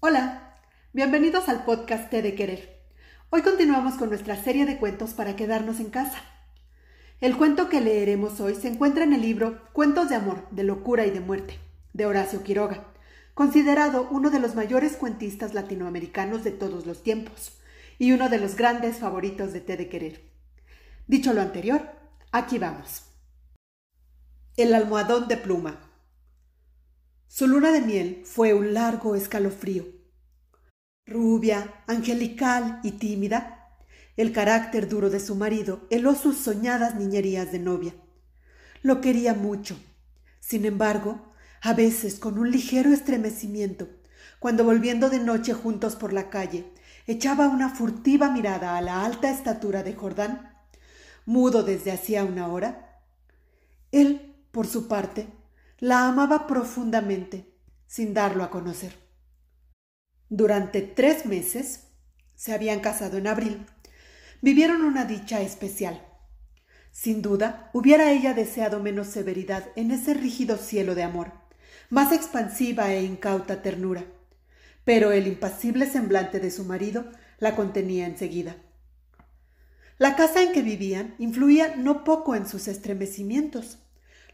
Hola, bienvenidos al podcast Té de Querer. Hoy continuamos con nuestra serie de cuentos para quedarnos en casa. El cuento que leeremos hoy se encuentra en el libro Cuentos de Amor, de Locura y de Muerte, de Horacio Quiroga, considerado uno de los mayores cuentistas latinoamericanos de todos los tiempos y uno de los grandes favoritos de Té de Querer. Dicho lo anterior, aquí vamos. El almohadón de pluma. Su luna de miel fue un largo escalofrío. Rubia, angelical y tímida, el carácter duro de su marido heló sus soñadas niñerías de novia. Lo quería mucho. Sin embargo, a veces con un ligero estremecimiento, cuando volviendo de noche juntos por la calle, echaba una furtiva mirada a la alta estatura de Jordán, mudo desde hacía una hora. Él, por su parte, la amaba profundamente, sin darlo a conocer. Durante tres meses, se habían casado en abril, vivieron una dicha especial. Sin duda, hubiera ella deseado menos severidad en ese rígido cielo de amor, más expansiva e incauta ternura. Pero el impasible semblante de su marido la contenía enseguida. La casa en que vivían influía no poco en sus estremecimientos.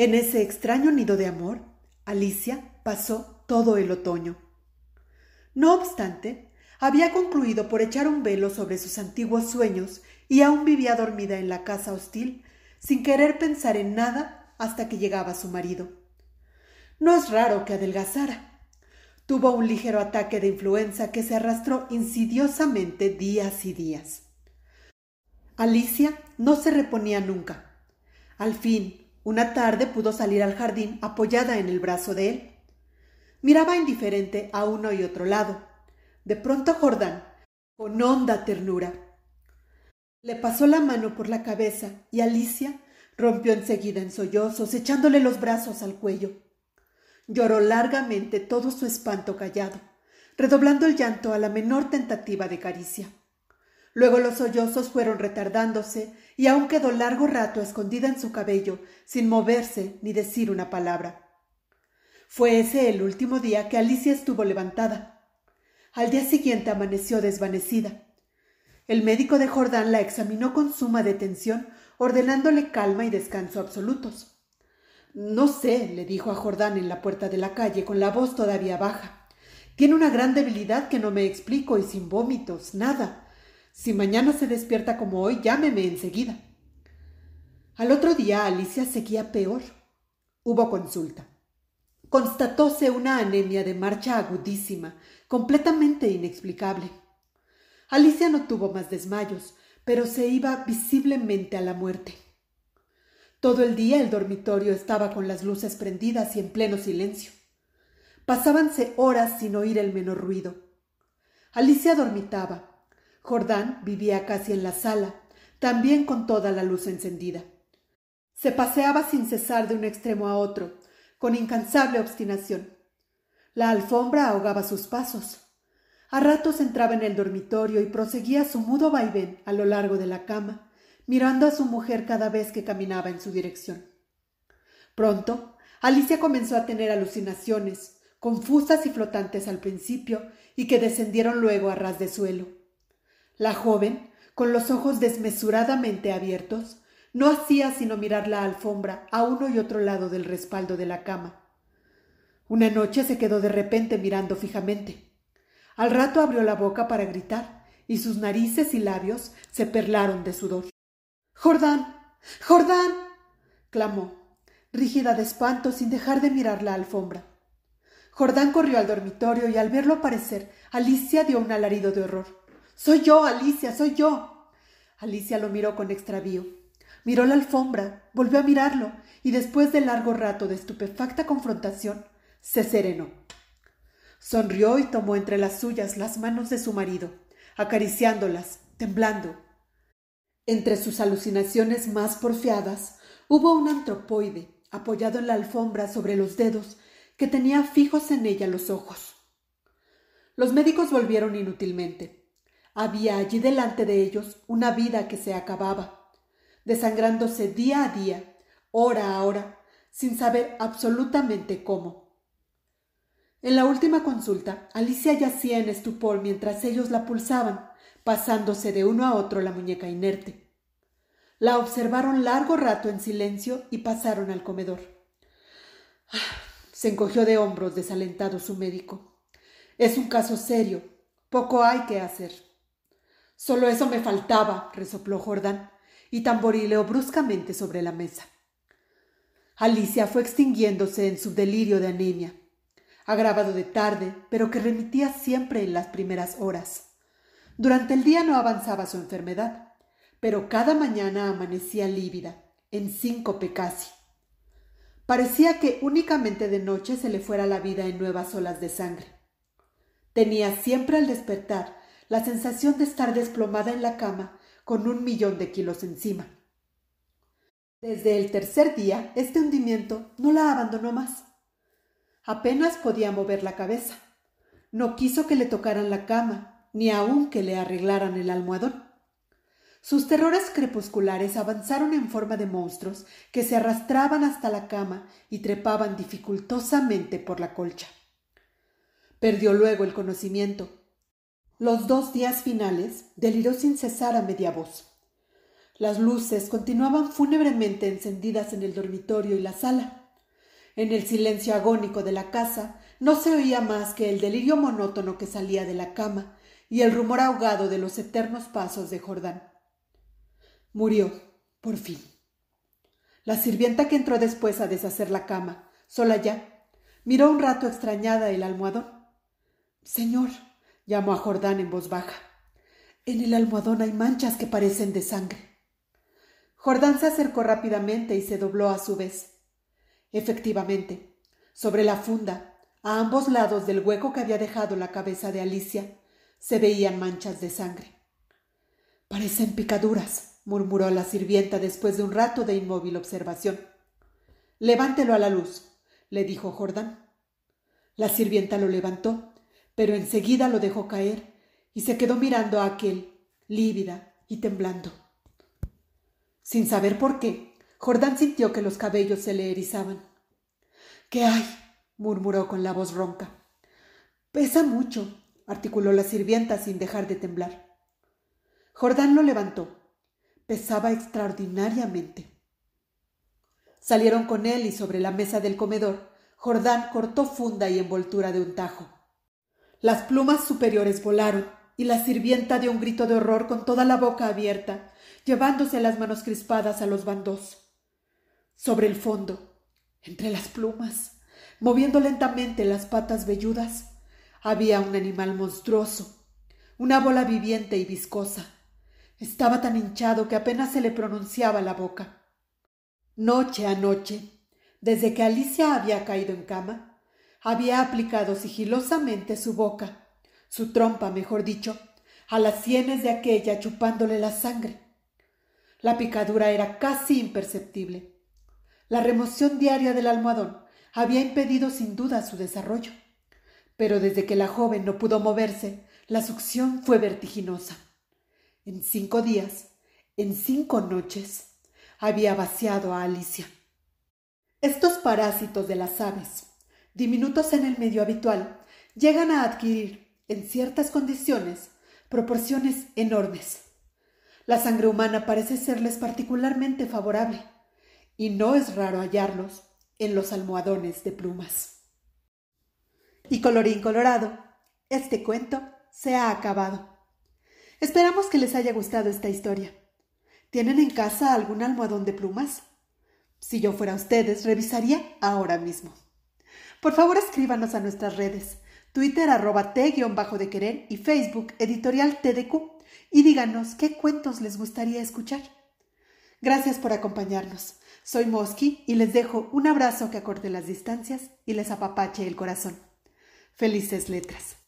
En ese extraño nido de amor, Alicia pasó todo el otoño. No obstante, había concluido por echar un velo sobre sus antiguos sueños y aún vivía dormida en la casa hostil, sin querer pensar en nada hasta que llegaba su marido. No es raro que adelgazara. Tuvo un ligero ataque de influenza que se arrastró insidiosamente días y días. Alicia no se reponía nunca. Al fin, una tarde pudo salir al jardín apoyada en el brazo de él. Miraba indiferente a uno y otro lado. De pronto Jordán, con honda ternura, le pasó la mano por la cabeza y Alicia rompió enseguida en sollozos, echándole los brazos al cuello. Lloró largamente todo su espanto callado, redoblando el llanto a la menor tentativa de caricia. Luego los sollozos fueron retardándose y aún quedó largo rato escondida en su cabello, sin moverse ni decir una palabra. Fue ese el último día que Alicia estuvo levantada. Al día siguiente amaneció desvanecida. El médico de Jordán la examinó con suma detención, ordenándole calma y descanso absolutos. No sé, le dijo a Jordán en la puerta de la calle, con la voz todavía baja. Tiene una gran debilidad que no me explico y sin vómitos, nada. Si mañana se despierta como hoy, llámeme enseguida. Al otro día Alicia seguía peor. Hubo consulta. Constatóse una anemia de marcha agudísima, completamente inexplicable. Alicia no tuvo más desmayos, pero se iba visiblemente a la muerte. Todo el día el dormitorio estaba con las luces prendidas y en pleno silencio. Pasábanse horas sin oír el menor ruido. Alicia dormitaba, Jordán vivía casi en la sala, también con toda la luz encendida. Se paseaba sin cesar de un extremo a otro, con incansable obstinación. La alfombra ahogaba sus pasos. A ratos entraba en el dormitorio y proseguía su mudo vaivén a lo largo de la cama, mirando a su mujer cada vez que caminaba en su dirección. Pronto, Alicia comenzó a tener alucinaciones, confusas y flotantes al principio, y que descendieron luego a ras de suelo. La joven, con los ojos desmesuradamente abiertos, no hacía sino mirar la alfombra a uno y otro lado del respaldo de la cama. Una noche se quedó de repente mirando fijamente. Al rato abrió la boca para gritar, y sus narices y labios se perlaron de sudor. Jordán. Jordán. clamó, rígida de espanto sin dejar de mirar la alfombra. Jordán corrió al dormitorio y al verlo aparecer, Alicia dio un alarido de horror. Soy yo, Alicia, soy yo. Alicia lo miró con extravío. Miró la alfombra, volvió a mirarlo, y después de largo rato de estupefacta confrontación, se serenó. Sonrió y tomó entre las suyas las manos de su marido, acariciándolas, temblando. Entre sus alucinaciones más porfiadas hubo un antropoide apoyado en la alfombra sobre los dedos que tenía fijos en ella los ojos. Los médicos volvieron inútilmente. Había allí delante de ellos una vida que se acababa, desangrándose día a día, hora a hora, sin saber absolutamente cómo. En la última consulta, Alicia yacía en estupor mientras ellos la pulsaban, pasándose de uno a otro la muñeca inerte. La observaron largo rato en silencio y pasaron al comedor. Ah, se encogió de hombros desalentado su médico. Es un caso serio. Poco hay que hacer. Solo eso me faltaba, resopló Jordán, y tamborileó bruscamente sobre la mesa. Alicia fue extinguiéndose en su delirio de anemia agravado de tarde, pero que remitía siempre en las primeras horas. Durante el día no avanzaba su enfermedad, pero cada mañana amanecía lívida, en síncope casi. Parecía que únicamente de noche se le fuera la vida en nuevas olas de sangre. Tenía siempre al despertar la sensación de estar desplomada en la cama con un millón de kilos encima. Desde el tercer día, este hundimiento no la abandonó más. Apenas podía mover la cabeza. No quiso que le tocaran la cama, ni aun que le arreglaran el almohadón. Sus terrores crepusculares avanzaron en forma de monstruos que se arrastraban hasta la cama y trepaban dificultosamente por la colcha. Perdió luego el conocimiento. Los dos días finales deliró sin cesar a media voz. Las luces continuaban fúnebremente encendidas en el dormitorio y la sala. En el silencio agónico de la casa no se oía más que el delirio monótono que salía de la cama y el rumor ahogado de los eternos pasos de Jordán. Murió, por fin. La sirvienta que entró después a deshacer la cama, sola ya, miró un rato extrañada el almohadón. Señor, llamó a Jordán en voz baja. En el almohadón hay manchas que parecen de sangre. Jordán se acercó rápidamente y se dobló a su vez. Efectivamente, sobre la funda, a ambos lados del hueco que había dejado la cabeza de Alicia, se veían manchas de sangre. Parecen picaduras, murmuró la sirvienta después de un rato de inmóvil observación. Levántelo a la luz, le dijo Jordán. La sirvienta lo levantó, pero enseguida lo dejó caer y se quedó mirando a aquel, lívida y temblando. Sin saber por qué, Jordán sintió que los cabellos se le erizaban. ¿Qué hay? murmuró con la voz ronca. Pesa mucho, articuló la sirvienta sin dejar de temblar. Jordán lo levantó. Pesaba extraordinariamente. Salieron con él y sobre la mesa del comedor, Jordán cortó funda y envoltura de un tajo. Las plumas superiores volaron y la sirvienta dio un grito de horror con toda la boca abierta, llevándose las manos crispadas a los bandos sobre el fondo, entre las plumas, moviendo lentamente las patas velludas, había un animal monstruoso, una bola viviente y viscosa. Estaba tan hinchado que apenas se le pronunciaba la boca. Noche a noche, desde que Alicia había caído en cama, había aplicado sigilosamente su boca, su trompa, mejor dicho, a las sienes de aquella chupándole la sangre. La picadura era casi imperceptible, la remoción diaria del almohadón había impedido sin duda su desarrollo. Pero desde que la joven no pudo moverse, la succión fue vertiginosa. En cinco días, en cinco noches, había vaciado a Alicia. Estos parásitos de las aves, diminutos en el medio habitual, llegan a adquirir, en ciertas condiciones, proporciones enormes. La sangre humana parece serles particularmente favorable y no es raro hallarlos en los almohadones de plumas. Y colorín colorado, este cuento se ha acabado. Esperamos que les haya gustado esta historia. ¿Tienen en casa algún almohadón de plumas? Si yo fuera ustedes, revisaría ahora mismo. Por favor, escríbanos a nuestras redes, Twitter arroba T-de querer y Facebook editorial TDQ y díganos qué cuentos les gustaría escuchar. Gracias por acompañarnos. Soy Mosky y les dejo un abrazo que acorte las distancias y les apapache el corazón. Felices letras.